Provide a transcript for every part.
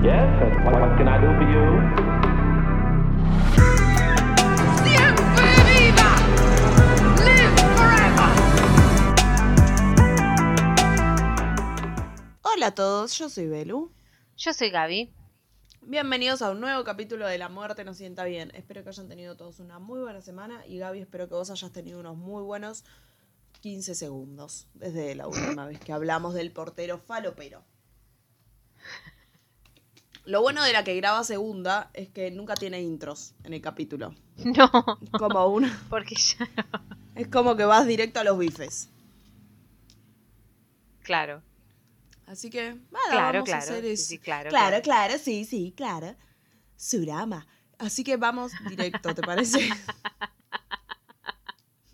Yes, and what, what can I do for you? ¡Siempre viva! ¡Live forever! Hola a todos, yo soy Belu. Yo soy Gaby. Bienvenidos a un nuevo capítulo de La Muerte nos sienta bien. Espero que hayan tenido todos una muy buena semana y Gaby, espero que vos hayas tenido unos muy buenos 15 segundos desde la última vez que hablamos del portero falopero. Lo bueno de la que graba segunda es que nunca tiene intros en el capítulo. No, Como una, porque ya no. es como que vas directo a los bifes. Claro, Así que, nada, claro, vamos a claro. hacer sí, eso. sí, claro, Claro, claro, sí, sí, claro. Surama. Así que vamos directo, ¿te parece?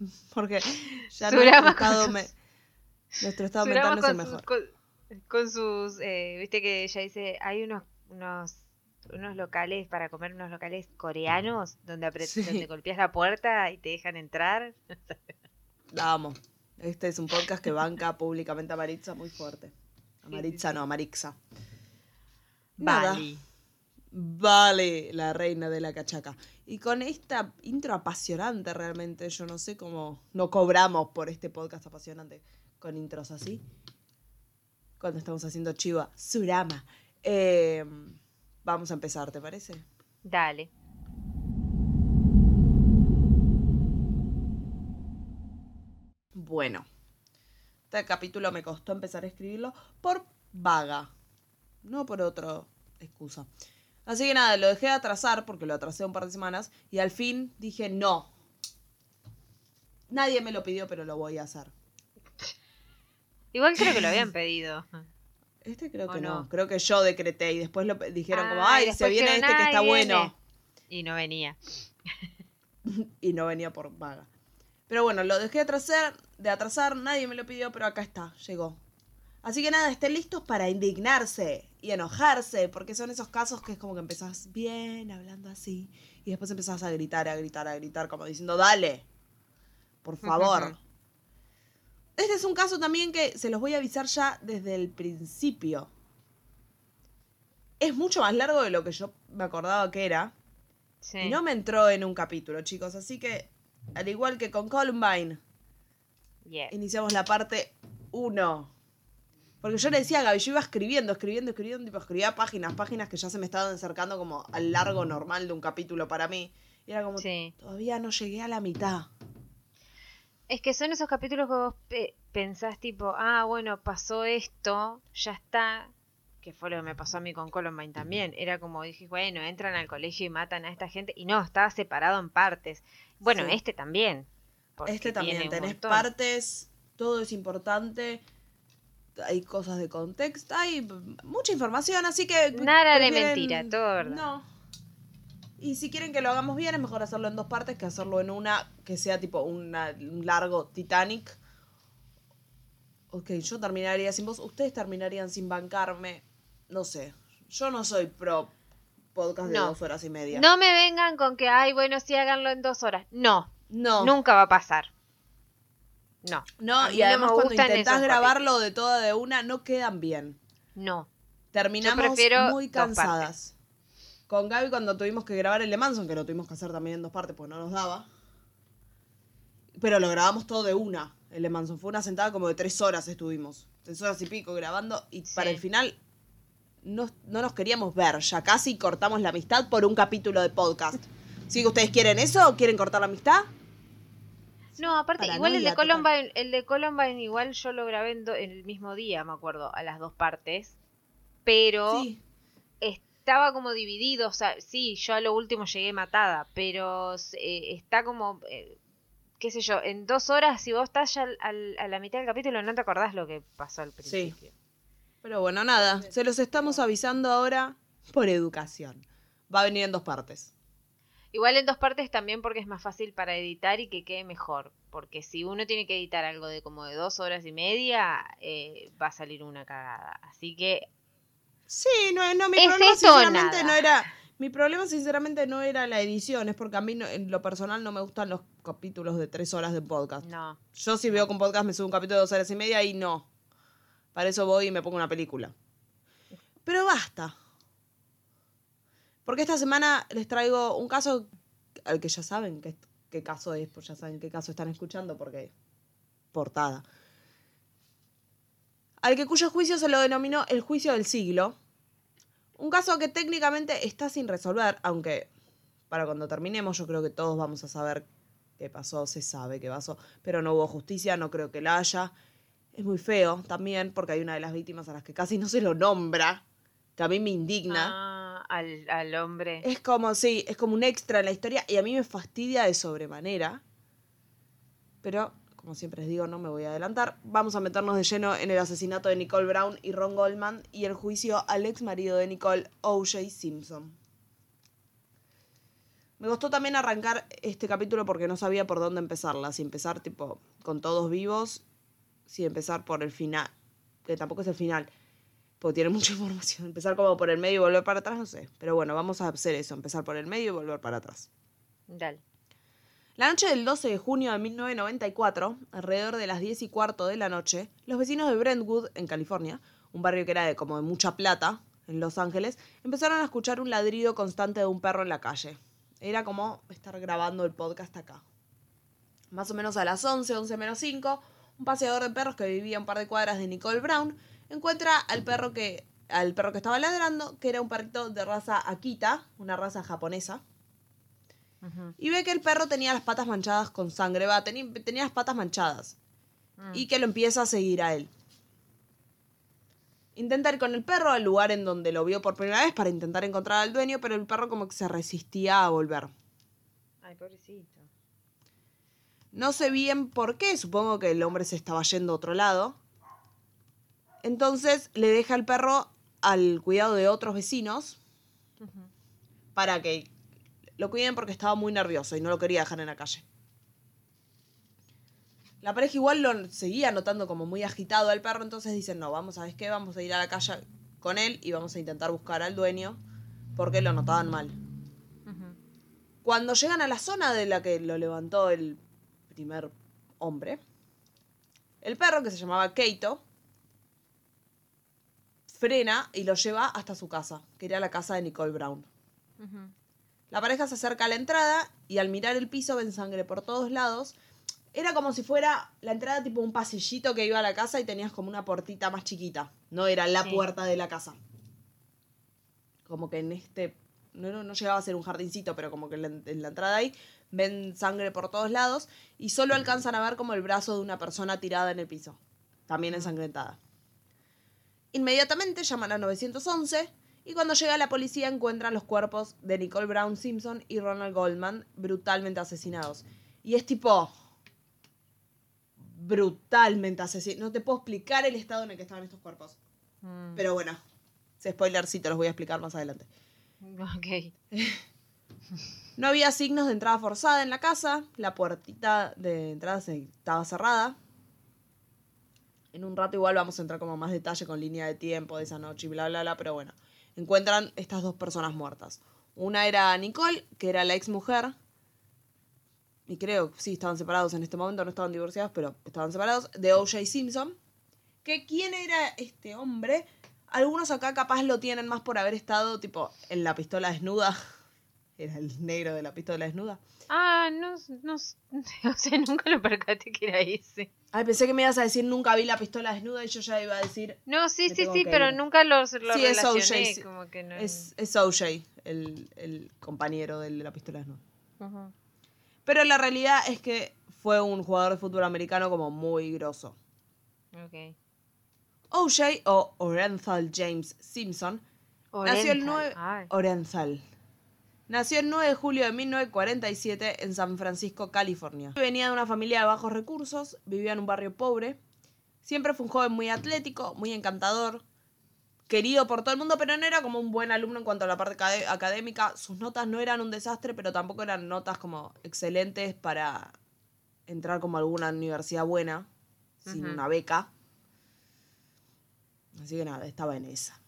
Porque ya Surama nuestro estado, me- nuestro estado mental no es el mejor. con, con sus, eh, viste que ella dice, hay unos, unos, unos locales para comer, unos locales coreanos donde, Sí. donde golpeas la puerta y te dejan entrar. Vamos. Este es un podcast que banca públicamente a Maritza muy fuerte. A Maritza no, a Marixa. Vale. Vale, la reina de la cachaca. Y con esta intro apasionante realmente, yo no sé cómo no cobramos por este podcast apasionante con intros así. Cuando estamos haciendo chiva, Surama. Eh, vamos a empezar, ¿te parece? Dale. Bueno, este capítulo me costó empezar a escribirlo por vaga, no por otra excusa. Así que nada, lo dejé de atrasar porque lo atrasé un par de semanas y al fin dije no. Nadie me lo pidió, pero lo voy a hacer. Igual creo que lo habían pedido. Este creo ¿O que no? no? creo que yo decreté y después lo dijeron como, Ah, y ay, se viene este que está "Ay, bueno. viene". Y no venía. y no venía por vaga. Pero bueno, lo dejé de atrasar, de atrasar, nadie me lo pidió, pero acá está, llegó. Así que nada, estén listos para indignarse y enojarse, porque son esos casos que es como que empezás bien hablando así y después empezás a gritar, a gritar, a gritar, como diciendo, dale, por favor. Este es un caso también que se los voy a avisar ya desde el principio. Es mucho más largo de lo que yo me acordaba que era. Sí. Y no me entró en un capítulo, chicos. Así que, al igual que con Columbine, Yeah. iniciamos la parte 1. Porque yo le decía a Gaby, yo iba escribiendo, escribiendo, escribiendo, tipo, escribía páginas, páginas que ya se me estaban acercando como al largo normal de un capítulo para mí. Y era como, Sí. todavía no llegué a la mitad. Es que son esos capítulos que vos pe- pensás tipo, ah, bueno, pasó esto, ya está, que fue lo que me pasó a mí con Columbine también. Era como dije, bueno, entran al colegio y matan a esta gente. Y no, estaba separado en partes. Bueno, Sí. este también. este también, tenés partes, todo es importante. Hay cosas de contexto, hay mucha información, así que... Nada de mentira, todo verdad. No. Y si quieren que lo hagamos bien, es mejor hacerlo en dos partes que hacerlo en una que sea tipo una- un largo Titanic. Ok, yo terminaría sin vos, ustedes terminarían sin bancarme. No sé, yo no soy pro podcast de No. dos horas y media. No me vengan con que, ay, bueno, sí, háganlo en dos horas. No, no. nunca va a pasar. No, No, y además cuando intentás grabarlo de toda de una, no quedan bien. no. Terminamos muy cansadas. Con Gaby cuando tuvimos que grabar el de Manson, que lo tuvimos que hacer también en dos partes porque no nos daba. Pero lo grabamos todo de una. El de Manson fue una sentada como de tres horas estuvimos. Tres horas y pico grabando. Y para el final no, no nos queríamos ver. Ya casi cortamos la amistad por un capítulo de podcast. ¿Sí que ustedes quieren eso o quieren cortar la amistad? No, aparte, igual el de. Columbine, el de Columbine igual yo lo grabé en, do- en el mismo día, me acuerdo, a las dos partes. Pero Sí. Estaba como dividido, o sea, sí, yo a lo último llegué matada, pero eh, está como, eh, qué sé yo, en dos horas, si vos estás ya al- al- a la mitad del capítulo, no te acordás lo que pasó al principio. Pero bueno, nada, se los estamos avisando ahora por educación. Va a venir en dos partes. Igual en dos partes también porque es más fácil para editar y que quede mejor. Porque si uno tiene que editar algo de como de dos horas y media, eh, va a salir una cagada. Así que Sí, no, no mi ¿Es problema esto sinceramente nada? no era Mi problema, sinceramente, no era la edición, es porque a mí, no- en lo personal, no me gustan los capítulos de tres horas de podcast. No. Yo, si veo con podcast, me subo un capítulo de dos horas y media y no. Para eso voy y me pongo una película. Pero basta. Porque esta semana les traigo un caso al que ya saben qué, qué caso es, pues ya saben qué caso están escuchando porque portada. Al que cuyo juicio se lo denominó el juicio del siglo. Un caso que técnicamente está sin resolver, aunque para cuando terminemos yo creo que todos vamos a saber qué pasó, se sabe qué pasó, pero no hubo justicia, no creo que la haya. Es muy feo también porque hay una de las víctimas a las que casi no se lo nombra, que a mí me indigna. Ah, al, al hombre. Es como, sí, es como un extra en la historia y a mí me fastidia de sobremanera. Pero, como siempre les digo, no me voy a adelantar. Vamos a meternos de lleno en el asesinato de Nicole Brown y Ron Goldman y el juicio al ex marido de Nicole, O.J. Simpson. Me costó también arrancar este capítulo porque no sabía por dónde empezarla. Si empezar, tipo, con todos vivos, si empezar por el final, que tampoco es el final, porque tiene mucha información. Empezar como por el medio y volver para atrás, no sé. Pero bueno, vamos a hacer eso, empezar por el medio y volver para atrás. Dale. La noche del 12 de junio de 1994, alrededor de las 10 y cuarto de la noche, los vecinos de Brentwood, en California, un barrio que era de como de mucha plata, en Los Ángeles, empezaron a escuchar un ladrido constante de un perro en la calle. Era como estar grabando el podcast acá. Más o menos a las 11, 11 menos 5, un paseador de perros que vivía a un par de cuadras de Nicole Brown encuentra al perro que, al perro que estaba ladrando, que era un perrito de raza Akita, una raza japonesa. Y ve que el perro tenía las patas manchadas con sangre, va, tenía, tenía las patas manchadas. Y que lo empieza a seguir a él. Intenta ir con el perro al lugar en donde lo vio por primera vez para intentar encontrar al dueño, pero el perro como que se resistía a volver. Ay, pobrecito. No sé bien por qué, supongo que el hombre se estaba yendo a otro lado. Entonces le deja el perro al cuidado de otros vecinos para que lo cuiden porque estaba muy nervioso y no lo quería dejar en la calle. La pareja igual lo seguía notando como muy agitado al perro, entonces dicen, no, vamos, ¿sabes qué? Vamos a ir a la calle con él y vamos a intentar buscar al dueño porque lo notaban mal. Cuando llegan a la zona de la que lo levantó el primer hombre, el perro, que se llamaba Keito, frena y lo lleva hasta su casa, que era la casa de Nicole Brown. La pareja se acerca a la entrada y al mirar el piso ven sangre por todos lados. Era como si fuera la entrada tipo un pasillito que iba a la casa y tenías como una puertita más chiquita. No era la Sí. puerta de la casa. Como que en este... No, no, no llegaba a ser un jardincito, pero como que en la, en la entrada ahí ven sangre por todos lados y solo alcanzan a ver como el brazo de una persona tirada en el piso. También ensangrentada. Inmediatamente llaman a 911 y cuando llega la policía encuentran los cuerpos de Nicole Brown Simpson y Ronald Goldman brutalmente asesinados. Y es tipo... Brutalmente asesinados. No te puedo explicar el estado en el que estaban estos cuerpos. Mm. Pero bueno, ese spoiler sí te los voy a explicar más adelante. Ok. No había signos de entrada forzada en la casa. La puertita de entrada estaba cerrada. En un rato igual vamos a entrar como más detalle con línea de tiempo de esa noche y bla, bla, bla. Pero bueno, encuentran estas dos personas muertas. Una era Nicole, que era la ex mujer. Y creo que sí, estaban separados en este momento, no estaban divorciados, pero estaban separados. De O.J. Simpson. Que quién era este hombre. Algunos acá capaz lo tienen más por haber estado tipo en la pistola desnuda. Era el negro de la pistola desnuda. Ah, no, no, o sea, nunca lo percaté que era ese. Ay, pensé que me ibas a decir nunca vi la pistola desnuda y yo ya iba a decir No, sí, sí, sí, pero ir. nunca lo, lo Sí, es O.J., sí. como que no... es, es OJ, el, el compañero de la pistola desnuda. Pero la realidad es que fue un jugador de fútbol americano como muy grosso. Ok. OJ o Orenthal James Simpson nació el Orenthal, 9 ay. Orenthal. Nació el 9 de julio de 1947 en San Francisco, California. Venía de una familia de bajos recursos, vivía en un barrio pobre. Siempre fue un joven muy atlético, muy encantador, querido por todo el mundo, pero no era como un buen alumno en cuanto a la parte acad- académica. Sus notas no eran un desastre, pero tampoco eran notas como excelentes para entrar como a alguna universidad buena, sin una beca. Así que nada, estaba en esa.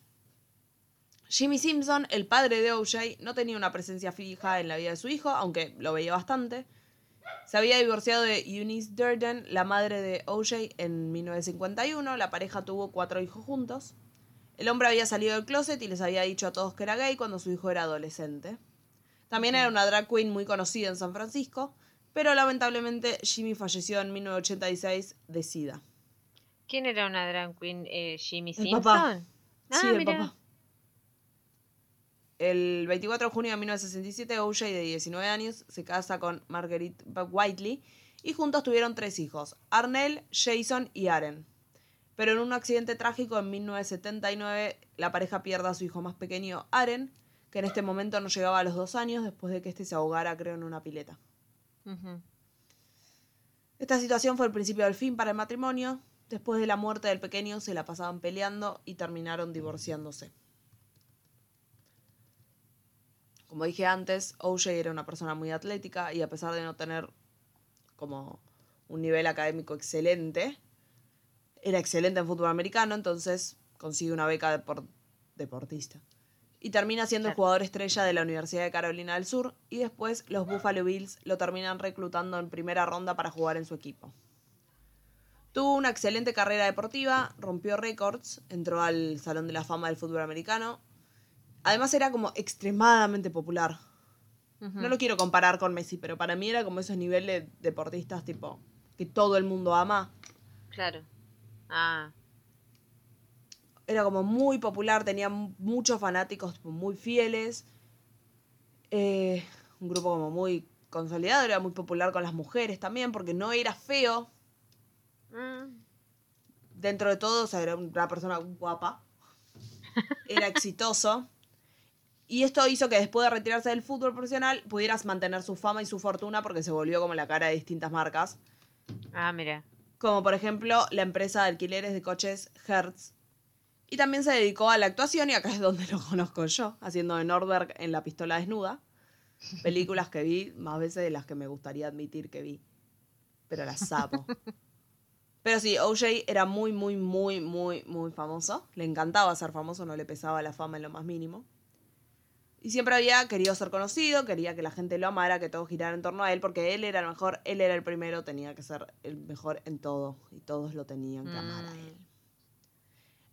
Jimmy Simpson, el padre de OJ, no tenía una presencia fija en la vida de su hijo, aunque lo veía bastante. Se había divorciado de Eunice Durden, la madre de OJ, en 1951. La pareja tuvo cuatro hijos juntos. El hombre había salido del closet y les había dicho a todos que era gay cuando su hijo era adolescente. También era una drag queen muy conocida en San Francisco, pero lamentablemente Jimmy falleció en 1986 de SIDA. ¿Quién era una drag queen? Eh, ¿Jimmy El Simpson? papá. Ah, sí, el mira. papá. El 24 de junio de 1967, OJ, de 19 años, se casa con Marguerite Whiteley y juntos tuvieron tres hijos, Arnell, Jason y Aren. Pero en un accidente trágico en 1979, la pareja pierde a su hijo más pequeño, Aren, que en este momento no llegaba a los dos años después de que este se ahogara, creo, en una pileta. Esta situación fue el principio del fin para el matrimonio. Después de la muerte del pequeño se la pasaban peleando y terminaron divorciándose. Como dije antes, OJ era una persona muy atlética y a pesar de no tener como un nivel académico excelente, era excelente en fútbol americano, entonces consigue una beca de por- deportista. Y termina siendo el jugador estrella de la Universidad de Carolina del Sur y después los Buffalo Bills lo terminan reclutando en primera ronda para jugar en su equipo. Tuvo una excelente carrera deportiva, rompió récords, entró al Salón de la Fama del Fútbol Americano. Además era como extremadamente popular. No lo quiero comparar con Messi, pero para mí era como esos niveles de deportistas tipo que todo el mundo ama. Claro. Ah, Era como muy popular, tenía mu- muchos fanáticos tipo, muy fieles. Eh, un grupo como muy consolidado, era muy popular con las mujeres también, porque no era feo. mm, Dentro de todo, o sea, era una persona guapa. Era exitoso. Y esto hizo que después de retirarse del fútbol profesional pudieras mantener su fama y su fortuna porque se volvió como la cara de distintas marcas. ah, mira. como por ejemplo la empresa de alquileres de coches Hertz. Y también se dedicó a la actuación y acá es donde lo conozco yo, haciendo de Nordberg en La pistola desnuda. Películas que vi más veces de las que me gustaría admitir que vi. Pero las sapo. Pero sí, OJ era muy, muy, muy, muy, muy famoso. Le encantaba ser famoso, no le pesaba la fama en lo más mínimo. Y siempre había querido ser conocido, quería que la gente lo amara, que todo girara en torno a él, porque él era el mejor, él era el primero, tenía que ser el mejor en todo. Y todos lo tenían que amar a Mm. él.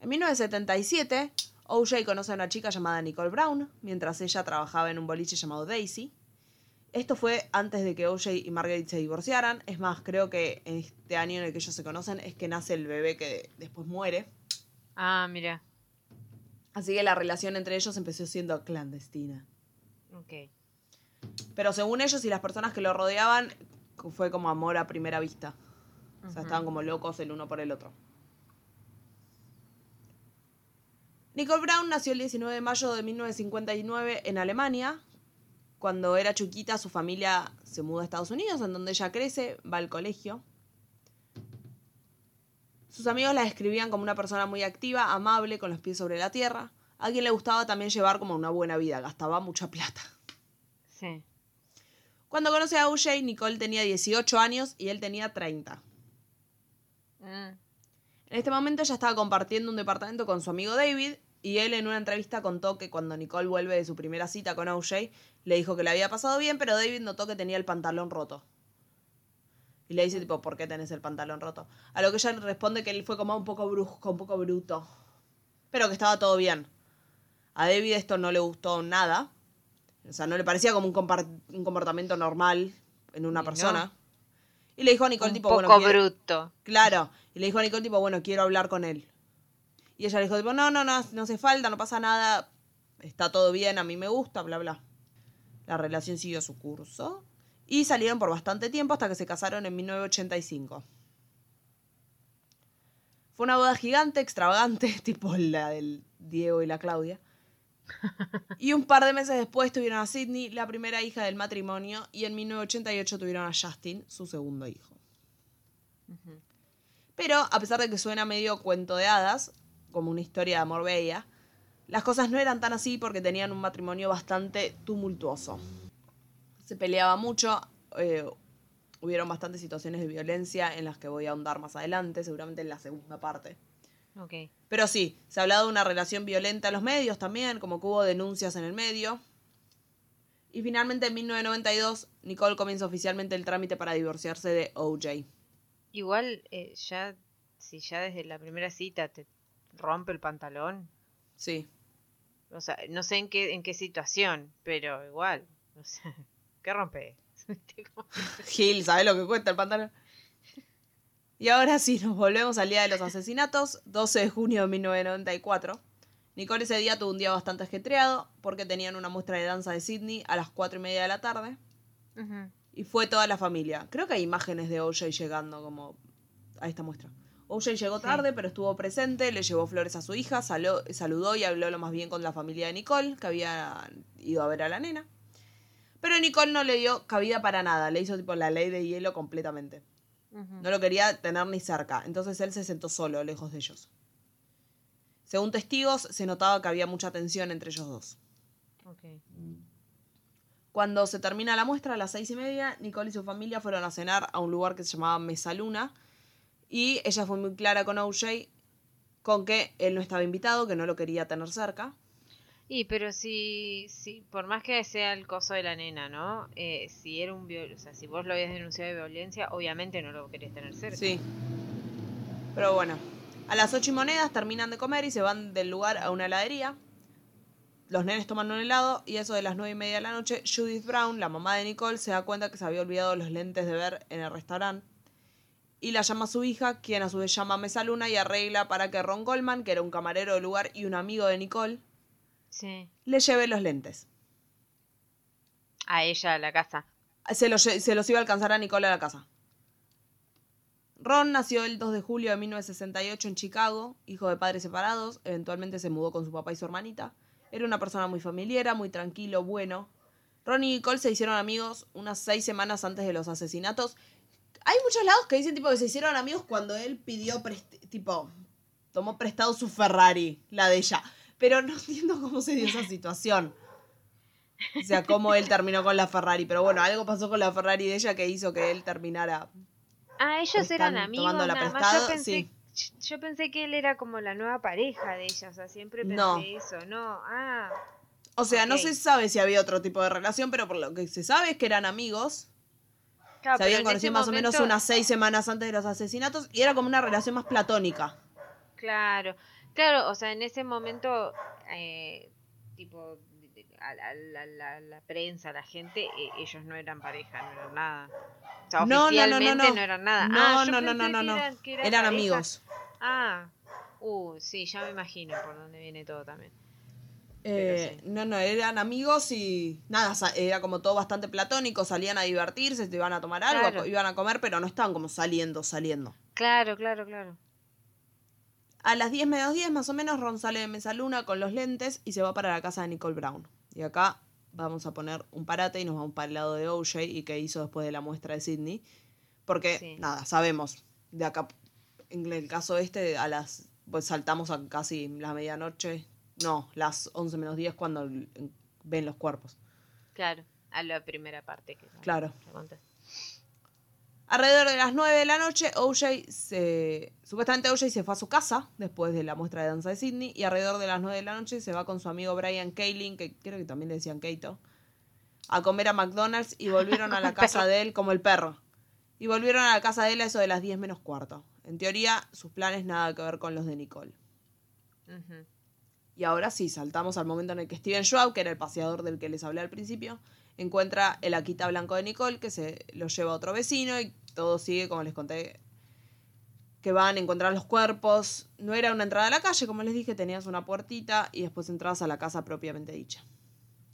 En 1977, OJ conoce a una chica llamada Nicole Brown, mientras ella trabajaba en un boliche llamado Daisy. Esto fue antes de que OJ y Margaret se divorciaran. Es más, creo que en este año en el que ellos se conocen es que nace el bebé que después muere. Ah, mira. Así que la relación entre ellos empezó siendo clandestina. Ok. Pero según ellos y las personas que lo rodeaban, fue como amor a primera vista. O sea, estaban como locos el uno por el otro. Nicole Brown nació el 19 de mayo de 1959 en Alemania. Cuando era chiquita, su familia se muda a Estados Unidos, en donde ella crece, va al colegio. Sus amigos la describían como una persona muy activa, amable, con los pies sobre la tierra. A quien le gustaba también llevar como una buena vida, gastaba mucha plata. Sí. Cuando conoce a OJ, Nicole tenía 18 años y él tenía 30. Mm, En este momento ella estaba compartiendo un departamento con su amigo David y él en una entrevista contó que cuando Nicole vuelve de su primera cita con OJ, le dijo que le había pasado bien, pero David notó que tenía el pantalón roto. Y le dice tipo, ¿por qué tenés el pantalón roto? A lo que ella responde que él fue como un poco brusco, un poco bruto. Pero que estaba todo bien. A David esto no le gustó nada. O sea, no le parecía como un, comportamiento normal en una Y no. persona. Y le dijo a Nicole Un tipo, poco bueno, quiere- bruto. Claro. Y le dijo a Nicole, tipo, bueno, quiero hablar con él. Y ella le dijo, tipo, no, no, no, no hace falta, no pasa nada. Está todo bien, a mí me gusta, bla, bla. La relación siguió su curso. Y salieron por bastante tiempo hasta que se casaron en 1985. Fue una boda gigante, extravagante, tipo la del Diego y la Claudia. Y un par de meses después tuvieron a Sidney, la primera hija del matrimonio, y en 1988 tuvieron a Justin, su segundo hijo. Pero, a pesar de que suena medio cuento de hadas, como una historia de amor bella, las cosas no eran tan así porque tenían un matrimonio bastante tumultuoso. Se peleaba mucho, eh, hubieron bastantes situaciones de violencia en las que voy a ahondar más adelante, seguramente en la segunda parte. Pero sí, se ha hablado de una relación violenta en los medios también, como que hubo denuncias en el medio. Y finalmente en 1992, Nicole comienza oficialmente el trámite para divorciarse de OJ. Igual, eh, ya, si ya desde la primera cita te rompe el pantalón, Sí. O sea, no sé en qué, en qué situación, pero igual. O sea, ¿qué rompe? Gil, ¿sabes lo que cuesta el pantalón? Y ahora sí, nos volvemos al día de los asesinatos, 12 de junio de 1994. Nicole ese día tuvo un día bastante ajetreado porque tenían una muestra de danza de Sydney a las 4 y media de la tarde y fue toda la familia. Creo que hay imágenes de OJ llegando como a esta muestra. OJ llegó Sí. tarde, pero estuvo presente, le llevó flores a su hija, saló- saludó y habló lo más bien con la familia de Nicole, que había ido a ver a la nena. Pero Nicole no le dio cabida para nada, le hizo tipo la ley de hielo completamente. No lo quería tener ni cerca, entonces él se sentó solo, lejos de ellos. Según testigos, se notaba que había mucha tensión entre ellos dos. Cuando se termina la muestra, a las seis y media, Nicole y su familia fueron a cenar a un lugar que se llamaba Mesa Luna. Y ella fue muy clara con OJ con que él no estaba invitado, que no lo quería tener cerca. Y pero si, si, por más que sea el coso de la nena, ¿no? Eh, si era un viol- o sea, si vos lo habías denunciado de violencia, obviamente no lo querés tener cerca. Sí. Pero bueno, a las ocho y monedas terminan de comer y se van del lugar a una heladería. Los nenes toman un helado y eso de las nueve y media de la noche, Judith Brown, la mamá de Nicole, se da cuenta que se había olvidado los lentes de ver en el restaurante. Y la llama a su hija, quien a su vez llama a Mesa Luna y arregla para que Ron Goldman, que era un camarero del lugar y un amigo de Nicole, Sí. le lleve los lentes. A ella, a la casa. Se los, se los iba a alcanzar a Nicole a la casa. Ron nació el 2 de julio de 1968 en Chicago, hijo de padres separados. Eventualmente se mudó con su papá y su hermanita. Era una persona muy familiar, muy tranquilo, bueno. Ron y Nicole se hicieron amigos unas seis semanas antes de los asesinatos. Hay muchos lados que dicen tipo que se hicieron amigos cuando él pidió tipo tomó prestado su Ferrari, la de ella. Pero no entiendo cómo se dio esa situación. O sea, cómo él terminó con la Ferrari. Pero bueno, algo pasó con la Ferrari de ella que hizo que él terminara. Ah, ellos eran amigos nada más. Yo pensé, sí. yo pensé que él era como la nueva pareja de ella, o sea, siempre pensé No. eso. No, ah, O sea, no se sabe si había otro tipo de relación, pero por lo que se sabe es que eran amigos. claro, se habían conocido más o menos unas seis semanas antes de los asesinatos y era como una relación más platónica. Claro, claro, o sea, en ese momento, eh, tipo, a la, la- la- la prensa, la gente, eh, ellos no eran pareja, no eran nada. O sea, No, no, no, no, oficialmente no. no eran nada. No, Ah, yo no, no, pensé no, no, que no. eran, que eran Eran amigos. Ah, uh, sí, ya me imagino por dónde viene todo también. Eh, sí. No, no, eran amigos y nada, era como todo bastante platónico, salían a divertirse, se iban a tomar algo, Claro. iban a comer, pero no estaban como saliendo, saliendo. Claro, claro, claro. A las 10 menos 10 más o menos, Ron sale de Mesa Luna con los lentes y se va para la casa de Nicole Brown. Y acá vamos a poner un parate y nos vamos para el lado de OJ y qué hizo después de la muestra de Sydney. Porque, Sí. nada, sabemos, de acá, en el caso este, a las, pues saltamos a casi la medianoche, no, las 11 menos 10 cuando ven los cuerpos. Claro, a la primera parte que Claro. que. Alrededor de las 9 de la noche, OJ se. Supuestamente OJ se fue a su casa después de la muestra de danza de Sydney. Y alrededor de las 9 de la noche se va con su amigo Brian Kaling, que creo que también le decían Keito, a comer a McDonald's y volvieron a la casa de él como el perro. Y volvieron a la casa de él a eso de las 10 menos cuarto. En teoría, sus planes nada que ver con los de Nicole. Y ahora sí, saltamos al momento en el que Steven Schwab, que era el paseador del que les hablé al principio, encuentra el Akita blanco de Nicole, que se lo lleva a otro vecino y todo sigue, como les conté, que van a encontrar los cuerpos. No era una entrada a la calle, como les dije, tenías una puertita y después entrabas a la casa propiamente dicha.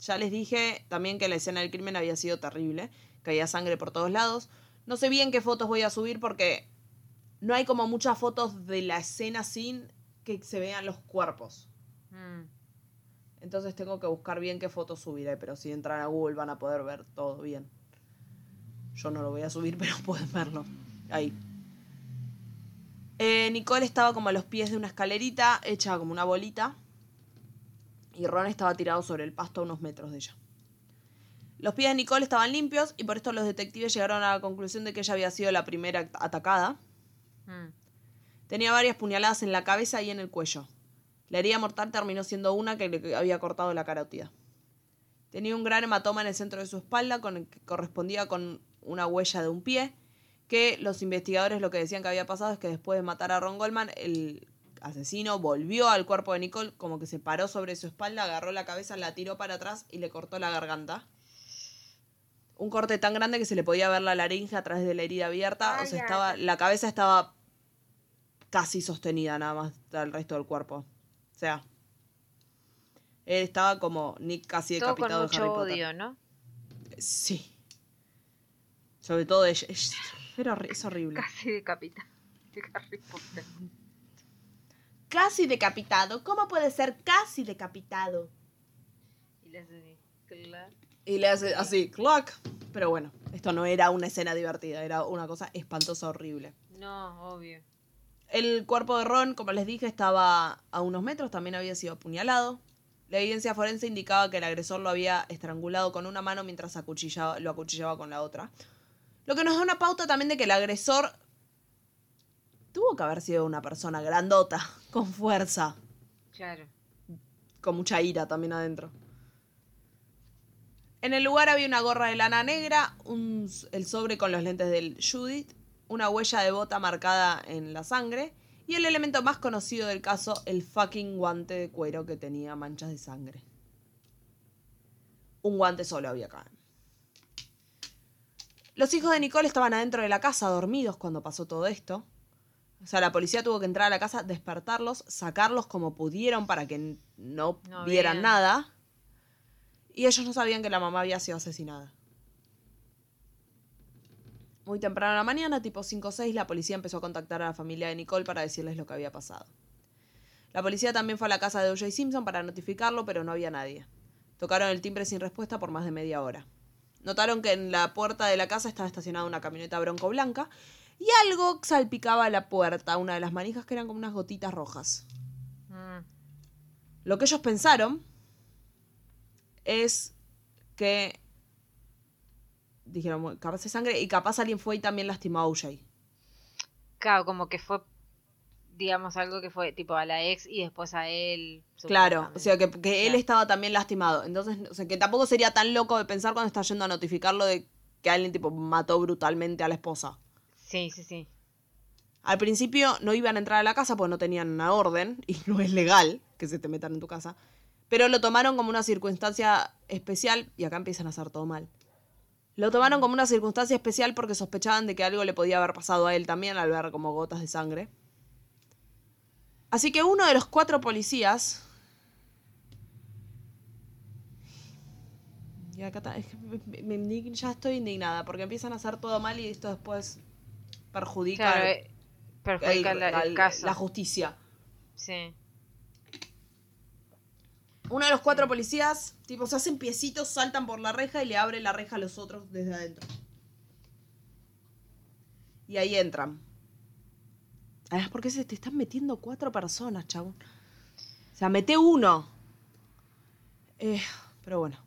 Ya les dije también que la escena del crimen había sido terrible, que había sangre por todos lados. No sé bien qué fotos voy a subir porque no hay como muchas fotos de la escena sin que se vean los cuerpos. Mm. Entonces tengo que buscar bien qué fotos subiré, pero si entran a Google van a poder ver todo bien. Yo no lo voy a subir, pero pueden verlo. Ahí. Eh, Nicole estaba como a los pies de una escalerita, hecha como una bolita. Y Ron estaba tirado sobre el pasto a unos metros de ella. Los pies de Nicole estaban limpios y por esto los detectives llegaron a la conclusión de que ella había sido la primera atacada. Mm. Tenía varias puñaladas en la cabeza y en el cuello. La herida mortal terminó siendo una que le había cortado la carótida. Tenía un gran hematoma en el centro de su espalda con el que correspondía con una huella de un pie, que los investigadores lo que decían que había pasado es que después de matar a Ron Goldman, el asesino volvió al cuerpo de Nicole, como que se paró sobre su espalda, agarró la cabeza, la tiró para atrás y le cortó la garganta. Un corte tan grande que se le podía ver la laringe a través de la herida abierta. O sea, estaba, la cabeza estaba casi sostenida nada más del resto del cuerpo. O sea, él estaba como Nick casi Todo con decapitado de Harry mucho Potter. odio, ¿no? Sí. Sobre todo ella. Es, es horrible. Casi decapita. De Harry Potter. Casi decapitado. ¿Cómo puede ser casi decapitado? Y le hace así, clac. Y le hace así, clac. Pero bueno, esto no era una escena divertida, era una cosa espantosa, horrible. No, obvio. El cuerpo de Ron, como les dije, estaba a unos metros, también había sido apuñalado. La evidencia forense indicaba que el agresor lo había estrangulado con una mano mientras acuchillaba- lo acuchillaba con la otra. Lo que nos da una pauta también de que el agresor tuvo que haber sido una persona grandota, con fuerza, Claro. con mucha ira también adentro. En el lugar había una gorra de lana negra, un- el sobre con los lentes del Judith, una huella de bota marcada en la sangre y el elemento más conocido del caso, el fucking guante de cuero que tenía manchas de sangre. Un guante solo había acá. Los hijos de Nicole estaban adentro de la casa dormidos cuando pasó todo esto. O sea, la policía tuvo que entrar a la casa, despertarlos, sacarlos como pudieron para que no, No vieran nada. Y ellos no sabían que la mamá había sido asesinada. Muy temprano en la mañana, tipo 5 o 6, la policía empezó a contactar a la familia de Nicole para decirles lo que había pasado. La policía también fue a la casa de O.J. Simpson para notificarlo, pero no había nadie. Tocaron el timbre sin respuesta por más de media hora. Notaron que en la puerta de la casa estaba estacionada una camioneta bronco blanca y algo salpicaba la puerta, una de las manijas que eran como unas gotitas rojas. Mm, Lo que ellos pensaron es que dijeron, "Bueno, capaz de sangre y capaz alguien fue y también lastimó a OJ. Claro, como que fue, digamos, algo que fue tipo a la ex y después a él. Claro, o sea que, que él estaba también lastimado. Entonces, o sea que tampoco sería tan loco de pensar cuando está yendo a notificarlo de que alguien tipo mató brutalmente a la esposa. Sí, sí, sí. Al principio no iban a entrar a la casa porque no tenían una orden y no es legal que se te metan en tu casa. Pero lo tomaron como una circunstancia especial y acá empiezan a hacer todo mal. Lo tomaron como una circunstancia especial porque sospechaban de que algo le podía haber pasado a él también al ver como gotas de sangre. Así que uno de los cuatro policías... Y acá está- ya estoy indignada porque empiezan a hacer todo mal y esto después perjudica Claro, el- eh, perjudica el- la- el, al- caso. la justicia. sí. Uno de los cuatro policías, tipo, se hacen piecitos, saltan por la reja y le abre la reja a los otros desde adentro. Y ahí entran. Además, ¿por qué se te están metiendo cuatro personas, chabón? O sea, mete uno. Eh, pero bueno.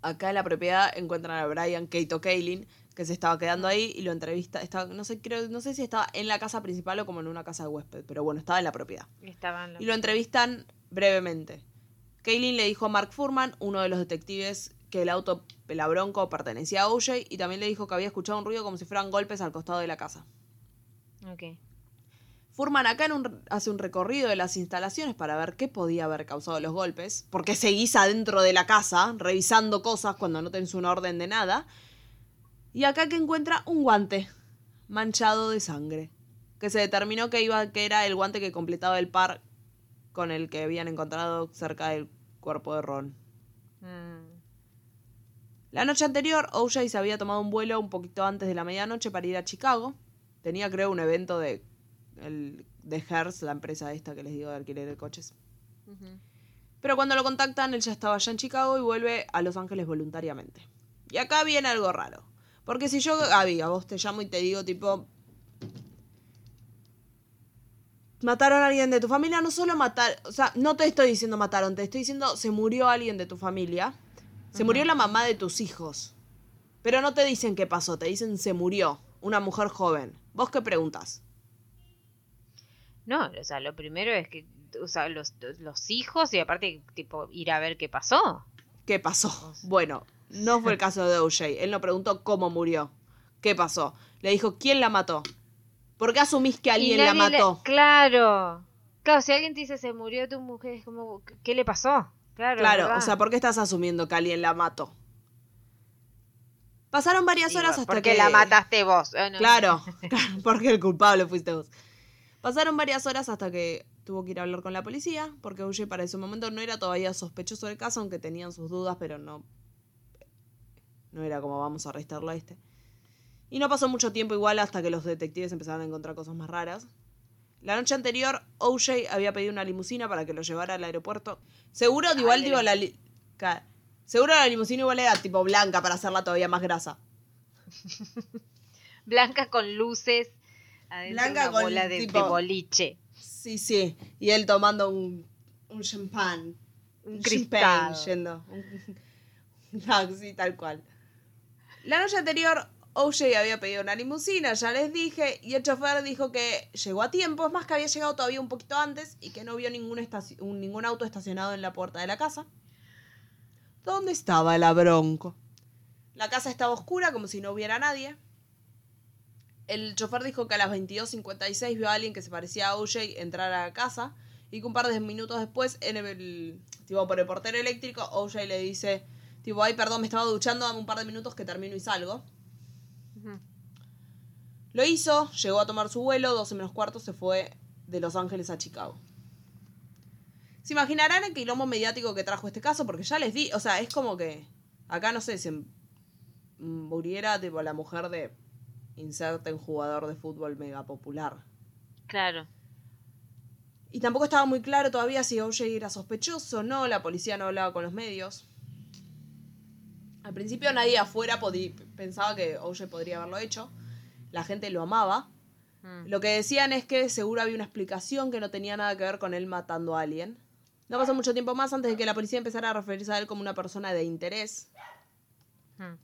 Acá en la propiedad encuentran a Brian Kate O'Kaylin, que se estaba quedando ahí y lo entrevista. Estaba, no, sé, creo, no sé si estaba en la casa principal o como en una casa de huésped, pero bueno, estaba en la propiedad y lo entrevistan brevemente. Kaylin le dijo a Mark Furman, uno de los detectives, que el auto la Bronco pertenecía a OJ y también le dijo que había escuchado un ruido como si fueran golpes al costado de la casa. Ok. Furman acá en un- hace un recorrido de las instalaciones para ver qué podía haber causado los golpes, porque seguís adentro de la casa revisando cosas cuando no tenés una orden de nada. Y acá que encuentra un guante manchado de sangre, que se determinó que, iba, que era el guante que completaba el par con el que habían encontrado cerca del cuerpo de Ron. Mm, La noche anterior, OJ se había tomado un vuelo un poquito antes de la medianoche para ir a Chicago. Tenía, creo, un evento de, el, de Hertz, la empresa esta que les digo de alquiler de coches. Pero cuando lo contactan, él ya estaba allá en Chicago y vuelve a Los Ángeles voluntariamente. Y acá viene algo raro. Porque si yo, Gaby, a vos te llamo y te digo, tipo. Mataron a alguien de tu familia, no solo matar. O sea, no te estoy diciendo mataron, te estoy diciendo se murió alguien de tu familia. Se murió la mamá de tus hijos. Pero no te dicen qué pasó, te dicen se murió. Una mujer joven. ¿Vos qué preguntas? No, o sea, lo primero es que, o sea, los, los hijos y aparte, tipo, ir a ver qué pasó. ¿Qué pasó? Bueno, no fue el caso de OJ. Él no preguntó cómo murió. ¿Qué pasó? Le dijo, ¿quién la mató? ¿Por qué asumís que alguien la le- mató? Claro. Claro, si alguien te dice se murió tu mujer, es como, ¿qué le pasó? Claro, Claro, o sea, ¿por qué estás asumiendo que alguien la mató? Pasaron varias horas hasta porque que... la mataste vos. Ah, no. Claro, claro, porque el culpable fuiste vos. Pasaron varias horas hasta que tuvo que ir a hablar con la policía, porque OJ para ese momento no era todavía sospechoso del caso, aunque tenían sus dudas, pero no. No era como vamos a arrestarlo a este. Y no pasó mucho tiempo igual hasta que los detectives empezaron a encontrar cosas más raras. La noche anterior, OJ había pedido una limusina para que lo llevara al aeropuerto. Seguro, igual, Ay, digo, la li- Seguro la limusina igual era tipo blanca para hacerla todavía más grasa. Blanca con luces. Blanca una con, bola de, tipo- de boliche. Sí, sí. Y él tomando un, un champán. Un champán cristal. yendo. Un- Ah, sí, tal cual. La noche anterior, OJ había pedido una limusina, ya les dije, y el chofer dijo que llegó a tiempo, es más que había llegado todavía un poquito antes y que no vio ningún, un- ningún auto estacionado en la puerta de la casa. ¿Dónde estaba la bronco? La casa estaba oscura, como si no hubiera nadie. El chofer dijo que a las 22.56 vio a alguien que se parecía a OJ entrar a la casa y que un par de minutos después, en el, tipo, por el portero eléctrico, OJ le dice, tipo, ay, perdón, me estaba duchando, dame un par de minutos que termino y salgo. Lo hizo, llegó a tomar su vuelo, 12 menos cuarto, se fue de Los Ángeles a Chicago. Se imaginarán el quilombo mediático que trajo este caso, porque ya les di, o sea, es como que acá no sé si m- muriera tipo la mujer de inserte un jugador de fútbol mega popular. Claro. Y tampoco estaba muy claro todavía si OJ era sospechoso o no, la policía no hablaba con los medios. Al principio nadie afuera pensaba que OJ podría haberlo hecho. La gente lo amaba. Mm. Lo que decían es que seguro había una explicación que no tenía nada que ver con él matando a alguien. No pasó mucho tiempo más antes de que la policía empezara a referirse a él como una persona de interés. Mm.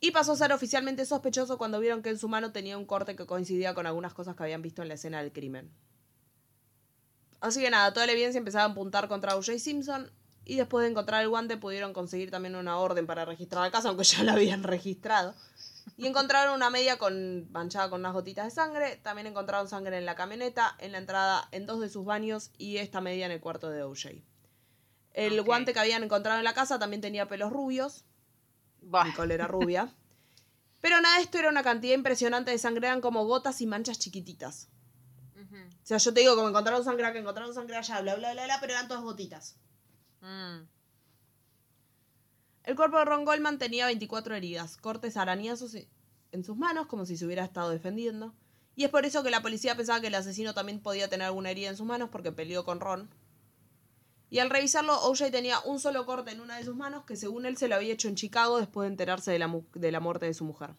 Y pasó a ser oficialmente sospechoso cuando vieron que en su mano tenía un corte que coincidía con algunas cosas que habían visto en la escena del crimen. Así que nada, toda la evidencia empezaba a apuntar contra O.J. Simpson y después de encontrar el guante pudieron conseguir también una orden para registrar la casa, aunque ya la habían registrado. Y encontraron una media con, manchada con unas gotitas de sangre. También encontraron sangre en la camioneta, en la entrada, en dos de sus baños y esta media en el cuarto de O.J. El guante que habían encontrado en la casa también tenía pelos rubios, Buah. Nicole era rubia. Pero nada, esto era una cantidad impresionante de sangre, eran como gotas y manchas chiquititas. O sea, yo te digo, como encontraron sangre acá, encontraron sangre allá, bla, bla, bla, bla, pero eran todas gotitas. Mm. El cuerpo de Ron Goldman tenía 24 heridas, cortes arañazos en sus manos, como si se hubiera estado defendiendo. Y es por eso que la policía pensaba que el asesino también podía tener alguna herida en sus manos porque peleó con Ron. Y al revisarlo, OJ tenía un solo corte en una de sus manos que según él se lo había hecho en Chicago después de enterarse de la, muerte de su mujer.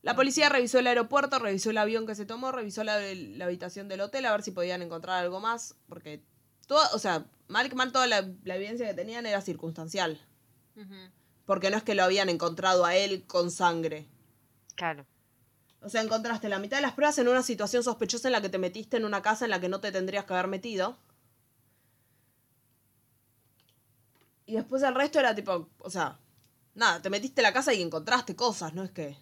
La policía revisó el aeropuerto, revisó el avión que se tomó, revisó la habitación del hotel a ver si podían encontrar algo más, porque todo, o sea, mal que mal toda la, la evidencia que tenían era circunstancial. Porque no es que lo habían encontrado a él con sangre. Claro. O sea, encontraste la mitad de las pruebas en una situación sospechosa en la que te metiste en una casa en la que no te tendrías que haber metido. Y después el resto era tipo, o sea, nada, te metiste en la casa y encontraste cosas, no es que...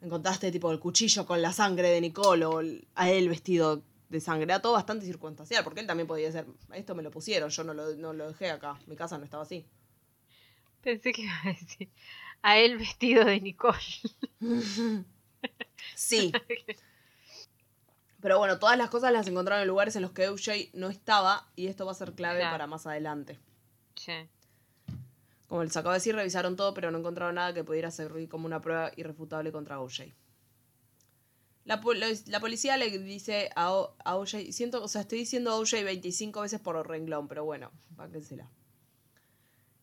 Encontraste tipo el cuchillo con la sangre de Nicole o el- a él vestido de sangre. Todo bastante circunstancial, porque él también podía ser, esto me lo pusieron, yo no lo, no lo dejé acá, mi casa no estaba así. Pensé que iba a decir a él vestido de Nicole. Sí. Pero bueno, todas las cosas las encontraron en lugares en los que OJ no estaba y esto va a ser clave Claro. para más adelante. Sí. Como les acabo de decir, revisaron todo, pero no encontraron nada que pudiera servir como una prueba irrefutable contra OJ. La, pol- la policía le dice a, O- a OJ, siento, o sea, estoy diciendo OJ 25 veces por renglón, pero bueno, báquensela.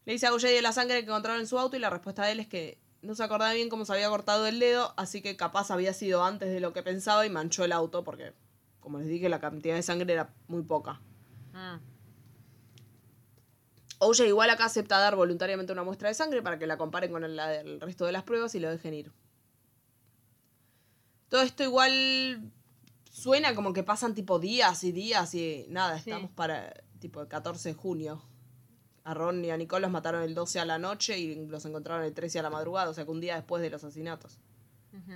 Le dice a OJ de la sangre que encontraron en su auto y la respuesta de él es que no se acordaba bien cómo se había cortado el dedo, así que capaz había sido antes de lo que pensaba y manchó el auto porque, como les dije, la cantidad de sangre era muy poca. Mm. OJ igual acá acepta dar voluntariamente una muestra de sangre para que la comparen con el, la del resto de las pruebas y lo dejen ir. Todo esto igual suena como que pasan tipo días y días y nada, Sí. estamos para tipo el 14 de junio. A Ron y a Nicole los mataron el 12 a la noche y los encontraron el 13 a la madrugada, o sea que un día después de los asesinatos. Ujú.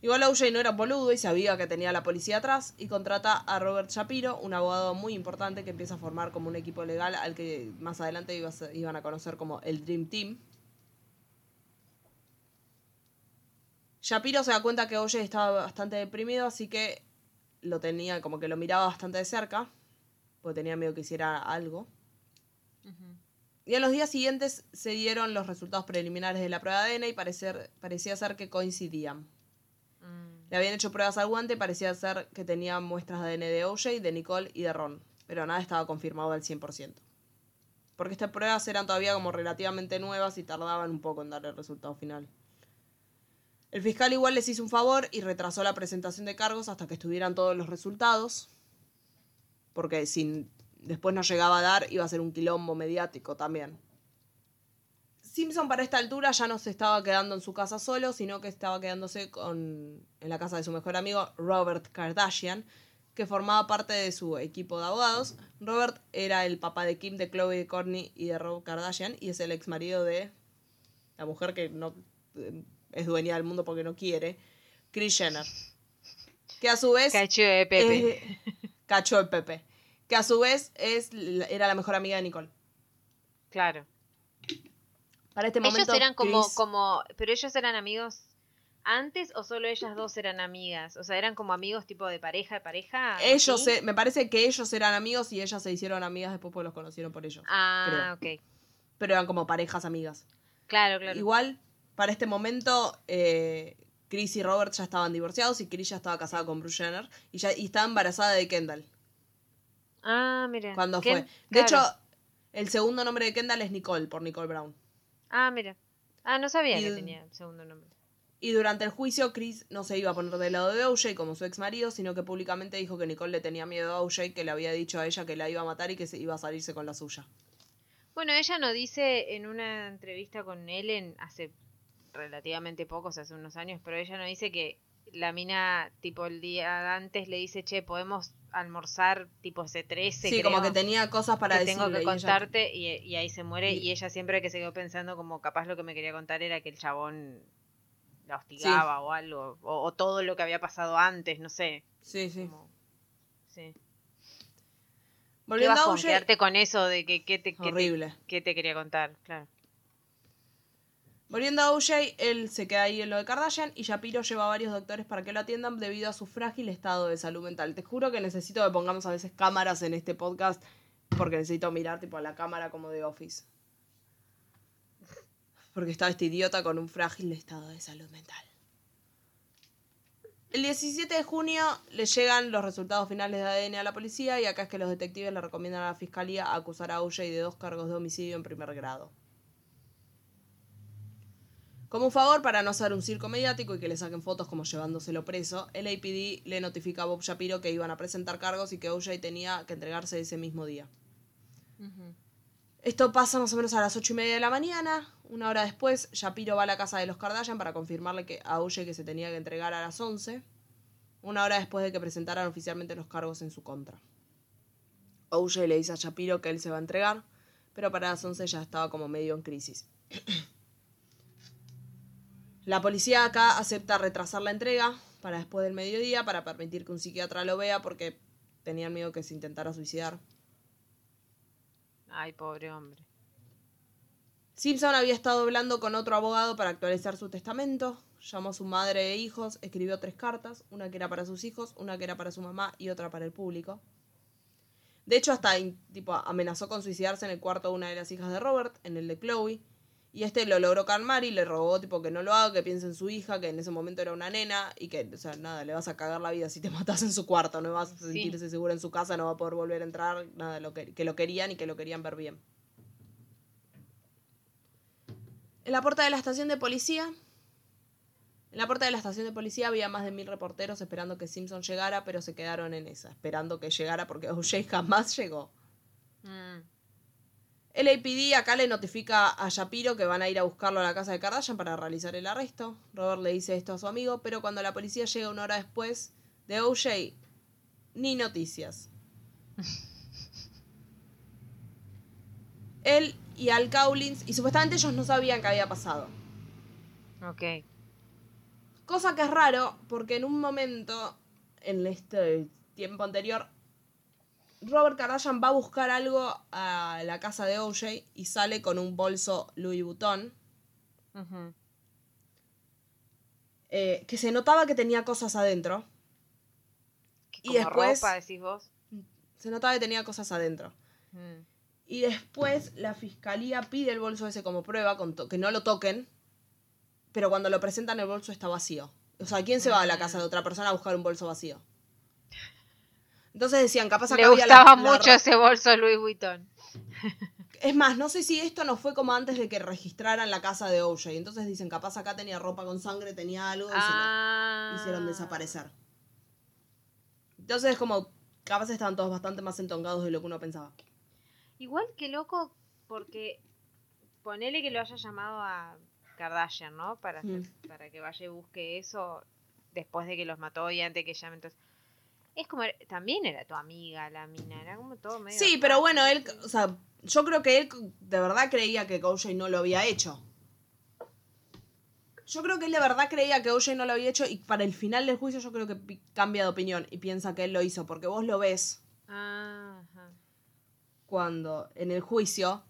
Igual OJ no era boludo y sabía que tenía a la policía atrás y contrata a Robert Shapiro, un abogado muy importante que empieza a formar como un equipo legal al que más adelante iba a ser- iban a conocer como el Dream Team. Shapiro se da cuenta que OJ estaba bastante deprimido, así que lo tenía, como que lo miraba bastante de cerca, porque tenía miedo que hiciera algo. Y en los días siguientes se dieron los resultados preliminares de la prueba de ADN y parecer, parecía ser que coincidían. Mm. Le habían hecho pruebas al guante y parecía ser que tenía muestras de ADN de OJ, de Nicole y de Ron, pero nada estaba confirmado al 100%. Porque estas pruebas eran todavía como relativamente nuevas y tardaban un poco en dar el resultado final. El fiscal igual les hizo un favor y retrasó la presentación de cargos hasta que estuvieran todos los resultados. Porque si después no llegaba a dar, iba a ser un quilombo mediático también. Simpson para esta altura ya no se estaba quedando en su casa solo, sino que estaba quedándose con, en la casa de su mejor amigo Robert Kardashian, que formaba parte de su equipo de abogados. Robert era el papá de Kim, de Chloe, de Courtney y de Rob Kardashian, y es el ex marido de la mujer que no eh, es dueña del mundo porque no quiere, Kris Jenner. Que a su vez Cacho de Pepe. eh, cacho de Pepe. Que a su vez es, era la mejor amiga de Nicole. Claro. Para este Ellos momento. eran como, como, pero ellos eran amigos antes o solo ellas dos eran amigas, o sea, eran como amigos tipo de pareja, de pareja. Ellos, se- me parece que ellos eran amigos y ellas se hicieron amigas después porque los conocieron por ellos. Ah, ok. Pero eran como parejas amigas. Claro, claro. Igual, para este momento, eh, Chris y Robert ya estaban divorciados y Chris ya estaba casada con Bruce Jenner y ya y estaba embarazada de Kendall. Ah, mira. Cuando fue. De Claro. hecho, el segundo nombre de Kendall es Nicole, por Nicole Brown. Ah, mira. Ah, no sabía Y- que tenía el segundo nombre. Y durante el juicio, Chris no se iba a poner del lado de OJ como su ex marido, sino que públicamente dijo que Nicole le tenía miedo a OJ, que le había dicho a ella que la iba a matar y que se iba a salirse con la suya. Bueno, ella nos dice en una entrevista con Ellen hace relativamente poco, o sea, hace unos años, pero ella nos dice que la mina, tipo, el día antes le dice, che, podemos almorzar, tipo, ese 13, Sí, como que tenía cosas para que decirle. tengo que y ella- contarte, y, y ahí se muere, Y- y ella siempre que se quedó pensando como capaz lo que me quería contar era que el chabón la hostigaba o algo, o, o todo lo que había pasado antes, no sé. Sí, sí. como- sí. Volviendo a quedarte con eso de que, que te, que te- horrible. que te quería contar, claro. Volviendo a OJ, él se queda ahí en lo de Kardashian y Shapiro lleva a varios doctores para que lo atiendan debido a su frágil estado de salud mental. Te juro que necesito que pongamos a veces cámaras en este podcast porque necesito mirar tipo a la cámara como de Office. Porque estaba este idiota con un frágil estado de salud mental. El 17 de junio le llegan los resultados finales de ADN a la policía y acá es que los detectives le recomiendan a la fiscalía acusar a OJ de dos cargos de homicidio en primer grado. Como un favor, para no hacer un circo mediático y que le saquen fotos como llevándoselo preso, el APD le notifica a Bob Shapiro que iban a presentar cargos y que OJ tenía que entregarse ese mismo día. Esto pasa más o menos a las ocho y media de la mañana. Una hora después, Shapiro va a la casa de los Kardashian para confirmarle que a OJ que se tenía que entregar a las 11. Una hora después de que presentaran oficialmente los cargos en su contra. OJ le dice a Shapiro que él se va a entregar, pero para las 11 ya estaba como medio en crisis. La policía acá acepta retrasar la entrega para después del mediodía para permitir que un psiquiatra lo vea porque tenían miedo que se intentara suicidar. Ay, pobre hombre. Simpson había estado hablando con otro abogado para actualizar su testamento. Llamó a su madre e hijos, escribió tres cartas, una que era para sus hijos, una que era para su mamá y otra para el público. De hecho, hasta tipo, amenazó con suicidarse en el cuarto de una de las hijas de Robert, en el de Chloe. Y este lo logró calmar y le rogó tipo que no lo haga, que piense en su hija, que en ese momento era una nena y que, o sea, nada, le vas a cagar la vida si te matas en su cuarto, no vas a Sí. sentirse segura en su casa, no va a poder volver a entrar, nada, lo que, que lo querían y que lo querían ver bien. En la puerta de la estación de policía. En la puerta de la estación de policía había más de mil reporteros esperando que Simpson llegara, pero se quedaron en esa, esperando que llegara porque OJ jamás llegó. Mm. El APD acá le notifica a Shapiro que van a ir a buscarlo a la casa de Kardashian para realizar el arresto. Robert le dice esto a su amigo, pero cuando la policía llega una hora después de OJ, ni noticias. Él y Al Cowlins, y supuestamente ellos no sabían qué había pasado. Ok. Cosa que es raro, porque en un momento, en este tiempo anterior, Robert Kardashian va a buscar algo a la casa de OJ y sale con un bolso Louis Vuitton. Eh, que se notaba que tenía cosas adentro. Y como después- ropa, decís vos. Se notaba que tenía cosas adentro. Mm. Y después la fiscalía pide el bolso ese como prueba, con que no lo toquen. Pero cuando lo presentan el bolso está vacío. O sea, ¿quién se va a la casa de otra persona a buscar un bolso vacío? Entonces decían, capaz acá Le había gustaba la mucho ese bolso Louis Vuitton. Es más, no sé si esto no fue como antes de que registraran la casa de OJ. Entonces dicen, capaz acá tenía ropa con sangre, tenía algo y se Ah. lo hicieron desaparecer. Entonces es como, capaz estaban todos bastante más entongados de lo que uno pensaba. Igual que loco, porque ponele que lo haya llamado a Kardashian, ¿no? Para, hacer- Mm. para que vaya y busque eso después de que los mató y antes que llame. Entonces, es como, también era tu amiga la mina, era como todo medio... Sí, pero bueno, él, o sea, yo creo que él de verdad creía que OJ no lo había hecho. Yo creo que él de verdad creía que OJ no lo había hecho y para el final del juicio yo creo que cambia de opinión y piensa que él lo hizo porque vos lo ves ajá. cuando en el juicio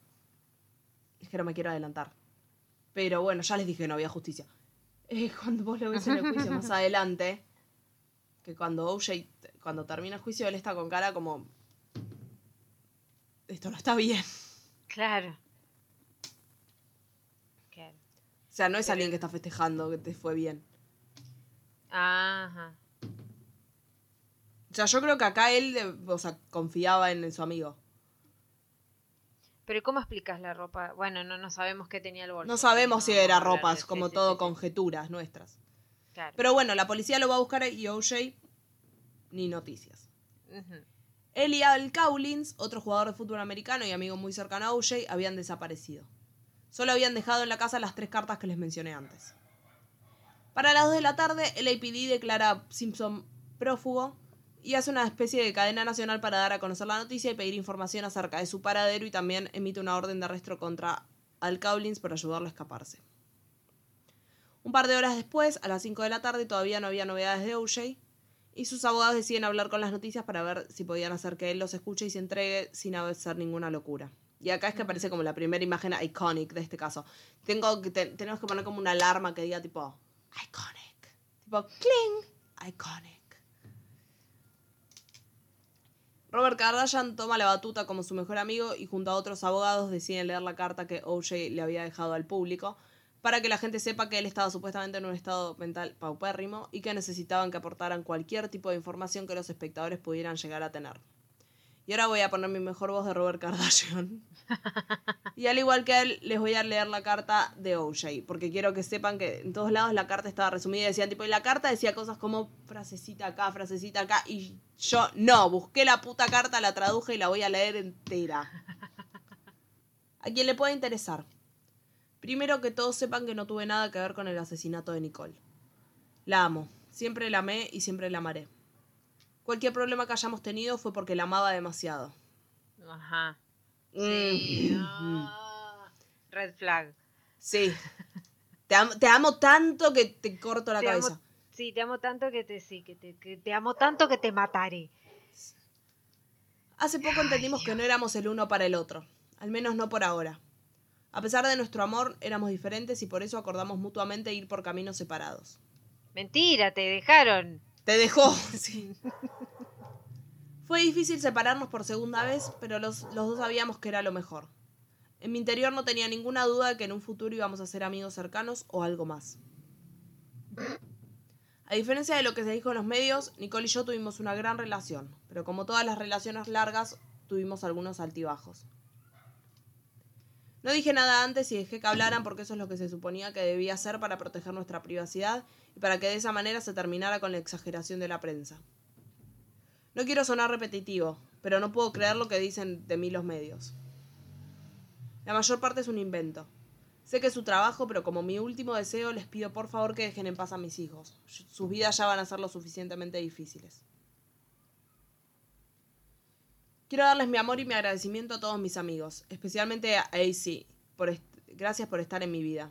es que no me quiero adelantar. Pero bueno, ya les dije que no había justicia. Eh, cuando vos lo ves en el juicio más adelante, que cuando OJ, cuando termina el juicio, él está con cara como... Esto no está bien. Claro. Claro. O sea, no es alguien que está festejando que te fue bien. Ajá. O sea, yo creo que acá él, o sea, confiaba en su amigo. Pero ¿y ¿cómo explicas la ropa? Bueno, no, no sabemos qué tenía el bolso. No sabemos si era ropa, es como sí, todo sí, sí. conjeturas nuestras. Claro. Pero bueno, la policía lo va a buscar y OJ ni noticias. Ujú. Él y Al Cowlins, otro jugador de fútbol americano y amigo muy cercano a OJ, habían desaparecido. Solo habían dejado en la casa las tres cartas que les mencioné antes. Para las 2 de la tarde, el APD declara a Simpson prófugo y hace una especie de cadena nacional para dar a conocer la noticia y pedir información acerca de su paradero y también emite una orden de arresto contra Al Cowlins por ayudarlo a escaparse. Un par de horas después, a las 5 de la tarde, todavía no había novedades de OJ y sus abogados deciden hablar con las noticias para ver si podían hacer que él los escuche y se entregue sin hacer ninguna locura. Y acá es que aparece como la primera imagen iconic de este caso. Tengo que te- tenemos que poner como una alarma que diga tipo iconic. Tipo cling, iconic. Robert Kardashian toma la batuta como su mejor amigo y junto a otros abogados deciden leer la carta que OJ le había dejado al público para que la gente sepa que él estaba supuestamente en un estado mental paupérrimo y que necesitaban que aportaran cualquier tipo de información que los espectadores pudieran llegar a tener. Y ahora voy a poner mi mejor voz de Robert Kardashian. Y al igual que él, les voy a leer la carta de OJ, porque quiero que sepan que en todos lados la carta estaba resumida y decían tipo, y la carta decía cosas como frasecita acá, frasecita acá, y yo no, busqué la puta carta, la traduje y la voy a leer entera. A quien le pueda interesar. Primero que todos sepan que no tuve nada que ver con el asesinato de Nicole. La amo, siempre la amé y siempre la amaré. Cualquier problema que hayamos tenido fue porque la amaba demasiado. Ajá. Sí. Ah, Red flag. Sí. Te amo, te amo tanto que te corto la Te cabeza. amo, sí, te amo tanto que te sí, que te, que te amo tanto que te mataré. Hace poco entendimos que no éramos el uno para el otro. Al menos no por ahora. A pesar de nuestro amor, éramos diferentes y por eso acordamos mutuamente ir por caminos separados. Mentira, te dejaron. Te dejó. Sí. Fue difícil separarnos por segunda vez, pero los, los dos sabíamos que era lo mejor. En mi interior no tenía ninguna duda de que en un futuro íbamos a ser amigos cercanos o algo más. A diferencia de lo que se dijo en los medios, Nicole y yo tuvimos una gran relación, pero como todas las relaciones largas, tuvimos algunos altibajos. No dije nada antes y dejé que hablaran porque eso es lo que se suponía que debía hacer para proteger nuestra privacidad y para que de esa manera se terminara con la exageración de la prensa. No quiero sonar repetitivo, pero no puedo creer lo que dicen de mí los medios. La mayor parte es un invento. Sé que es su trabajo, pero como mi último deseo les pido por favor que dejen en paz a mis hijos. Sus vidas ya van a ser lo suficientemente difíciles. Quiero darles mi amor y mi agradecimiento a todos mis amigos, especialmente a AC. Por gracias por estar en mi vida.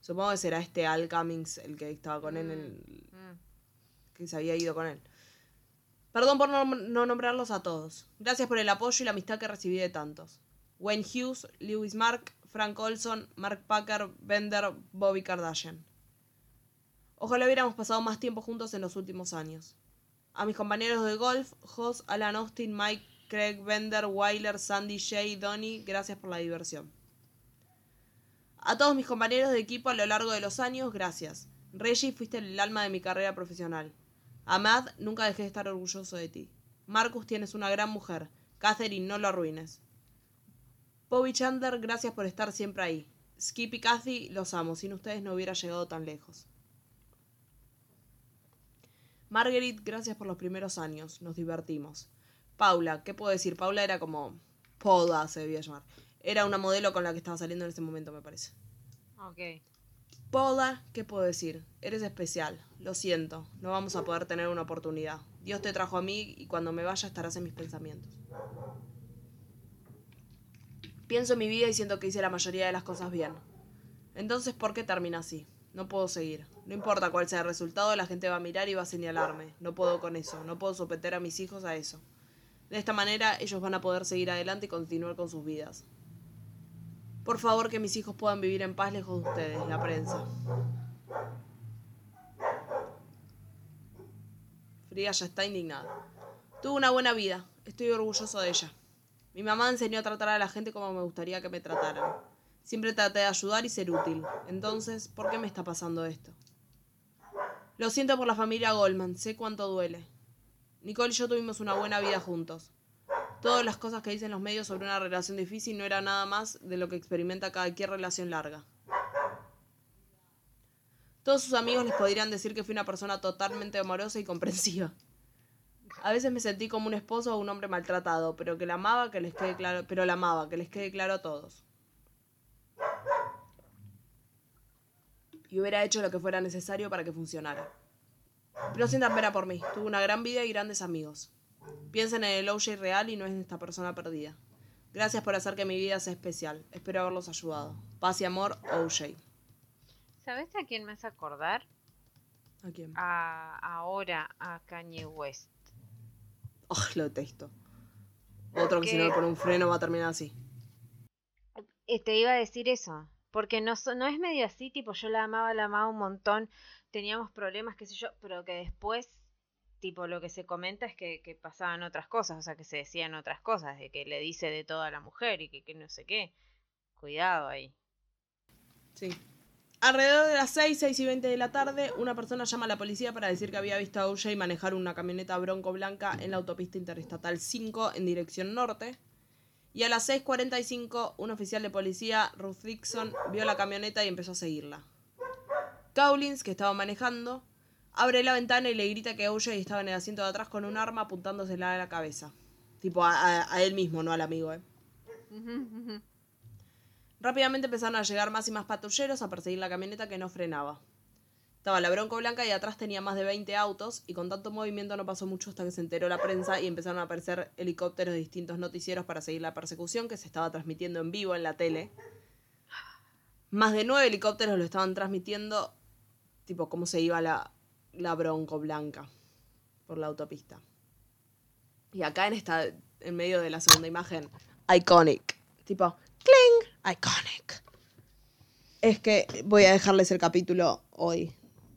Supongo que será este Al Cummings el que estaba con él, el Mm. que se había ido con él. Perdón por no, no nombrarlos a todos. Gracias por el apoyo y la amistad que recibí de tantos. Wayne Hughes, Lewis Mark, Frank Olson, Mark Packer, Bender, Bobby Kardashian. Ojalá hubiéramos pasado más tiempo juntos en los últimos años. A mis compañeros de golf, Hoss, Alan Austin, Mike, Craig, Bender, Weiler, Sandy, Jay, Donnie, gracias por la diversión. A todos mis compañeros de equipo a lo largo de los años, gracias. Reggie, fuiste el alma de mi carrera profesional. Amad, nunca dejé de estar orgulloso de ti. Marcus, tienes una gran mujer. Catherine, no lo arruines. Bobby Chandler, gracias por estar siempre ahí. Skip y Kathy, los amo. Sin ustedes no hubiera llegado tan lejos. Marguerite, gracias por los primeros años. Nos divertimos. Paula, ¿qué puedo decir? Paula era como... Poda se debía llamar. Era una modelo con la que estaba saliendo en ese momento, me parece. Ok. Paula, ¿qué puedo decir? Eres especial. Lo siento. No vamos a poder tener una oportunidad. Dios te trajo a mí y cuando me vaya estarás en mis pensamientos. Pienso en mi vida y siento que hice la mayoría de las cosas bien. Entonces, ¿por qué termina así? No puedo seguir. No importa cuál sea el resultado, la gente va a mirar y va a señalarme. No puedo con eso. No puedo someter a mis hijos a eso. De esta manera, ellos van a poder seguir adelante y continuar con sus vidas. Por favor, que mis hijos puedan vivir en paz lejos de ustedes, la prensa. Frida ya está indignada. Tuve una buena vida. Estoy orgulloso de ella. Mi mamá enseñó a tratar a la gente como me gustaría que me trataran. Siempre traté de ayudar y ser útil. Entonces, ¿por qué me está pasando esto? Lo siento por la familia Goldman. Sé cuánto duele. Nicole y yo tuvimos una buena vida juntos. Todas las cosas que dicen los medios sobre una relación difícil no era nada más de lo que experimenta cualquier relación larga. Todos sus amigos les podrían decir que fui una persona totalmente amorosa y comprensiva. A veces me sentí como un esposo o un hombre maltratado, pero que la amaba, que les quede claro, pero la amaba, que les quede claro a todos. Y hubiera hecho lo que fuera necesario para que funcionara. No sientan pena por mí. Tuve una gran vida y grandes amigos. Piensen en el OJ real y no en esta persona perdida. Gracias por hacer que mi vida sea especial. Espero haberlos ayudado. Paz y amor, OJ. ¿Sabes a quién me hace acordar? ¿A quién? A, ahora a Kanye West. Oh, lo detesto. Otro que si no pone un freno va a terminar así. Eh, Te iba a decir eso. Porque no, no es medio así, tipo, yo la amaba, la amaba un montón. Teníamos problemas, qué sé yo, pero que después, tipo, lo que se comenta es que, que pasaban otras cosas, o sea, que se decían otras cosas, de que le dice de todo a la mujer y que, que no sé qué. Cuidado ahí. Sí. Alrededor de las 6, 6 y 20 de la tarde, una persona llama a la policía para decir que había visto a OJ manejar una camioneta bronco blanca en la autopista interestatal 5 en dirección norte. Y a las 6.45, un oficial de policía, Ruth Dixon, vio la camioneta y empezó a seguirla. Cowlins, que estaba manejando, abre la ventana y le grita que OJ estaba en el asiento de atrás con un arma apuntándosela a la cabeza. Tipo, a él mismo, no al amigo, ¿eh? Rápidamente empezaron a llegar más y más patrulleros a perseguir la camioneta que no frenaba. Estaba la bronco blanca y atrás tenía más de 20 autos y con tanto movimiento no pasó mucho hasta que se enteró la prensa y empezaron a aparecer helicópteros de distintos noticieros para seguir la persecución que se estaba transmitiendo en vivo en la tele. Más de nueve helicópteros lo estaban transmitiendo, tipo cómo se iba la, la bronco blanca por la autopista. Y acá en esta, en medio de la segunda imagen, iconic. Tipo, cling, iconic. Es que voy a dejarles el capítulo hoy.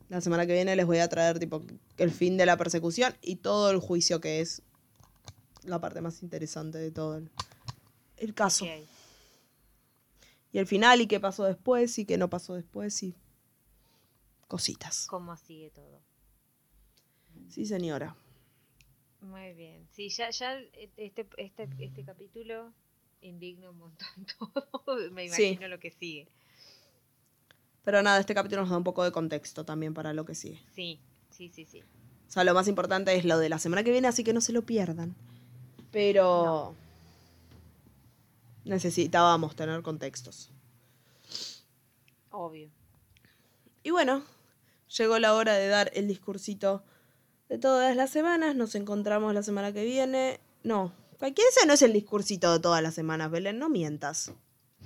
La semana que viene les voy a traer tipo el fin de la persecución y todo el juicio que es la parte más interesante de todo el, el caso. Y el final y qué pasó después y qué no pasó después y cositas. ¿Cómo sigue todo? Sí, señora. Muy bien. Sí, ya, ya este, este, este capítulo indigna un montón todo. Me Sí. imagino lo que sigue. Pero nada, este capítulo nos da un poco de contexto también para lo que sigue. Sí, sí, sí, sí. O sea, lo más importante es lo de la semana que viene, así que no se lo pierdan. Pero necesitábamos tener contextos. Obvio. Y bueno, llegó la hora de dar el discursito de todas las semanas. Nos encontramos la semana que viene. No, cualquier ese no es el discursito de todas las semanas, Belén, no mientas.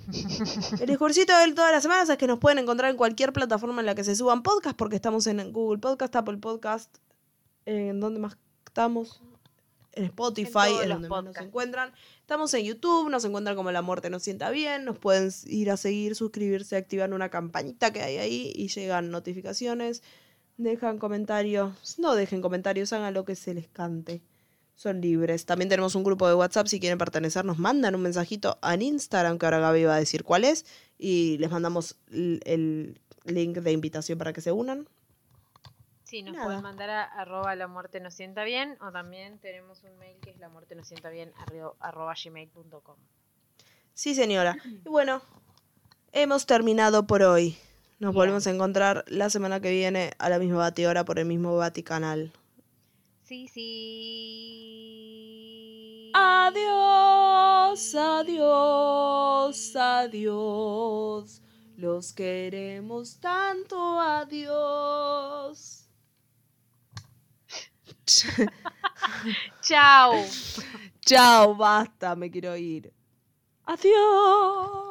El discursito de todas las semanas es que nos pueden encontrar en cualquier plataforma en la que se suban podcasts, porque estamos en Google Podcast, Apple Podcast, ¿en dónde más estamos? En Spotify, en donde más nos encuentran. Estamos en YouTube, nos encuentran como La Muerte Nos Sienta Bien, nos pueden ir a seguir, suscribirse, activar una campanita que hay ahí y llegan notificaciones. Dejan comentarios, no dejen comentarios, hagan lo que se les cante. Son libres. También tenemos un grupo de WhatsApp. Si quieren pertenecer, nos mandan un mensajito en Instagram, que ahora Gaby va a decir cuál es. Y les mandamos el link de invitación para que se unan. Sí, nos Nada. pueden mandar a arroba la muerte nos sienta bien o también tenemos un mail que es la muerte nos sienta bien arro- arroba gmail.com. Sí, señora. Y bueno, hemos terminado por hoy. Nos Bien. volvemos a encontrar la semana que viene a la misma batidora por el mismo Vaticanal. Sí, sí. Adiós, adiós, adiós. Los queremos tanto, adiós. Chao. Chao, basta, me quiero ir. Adiós.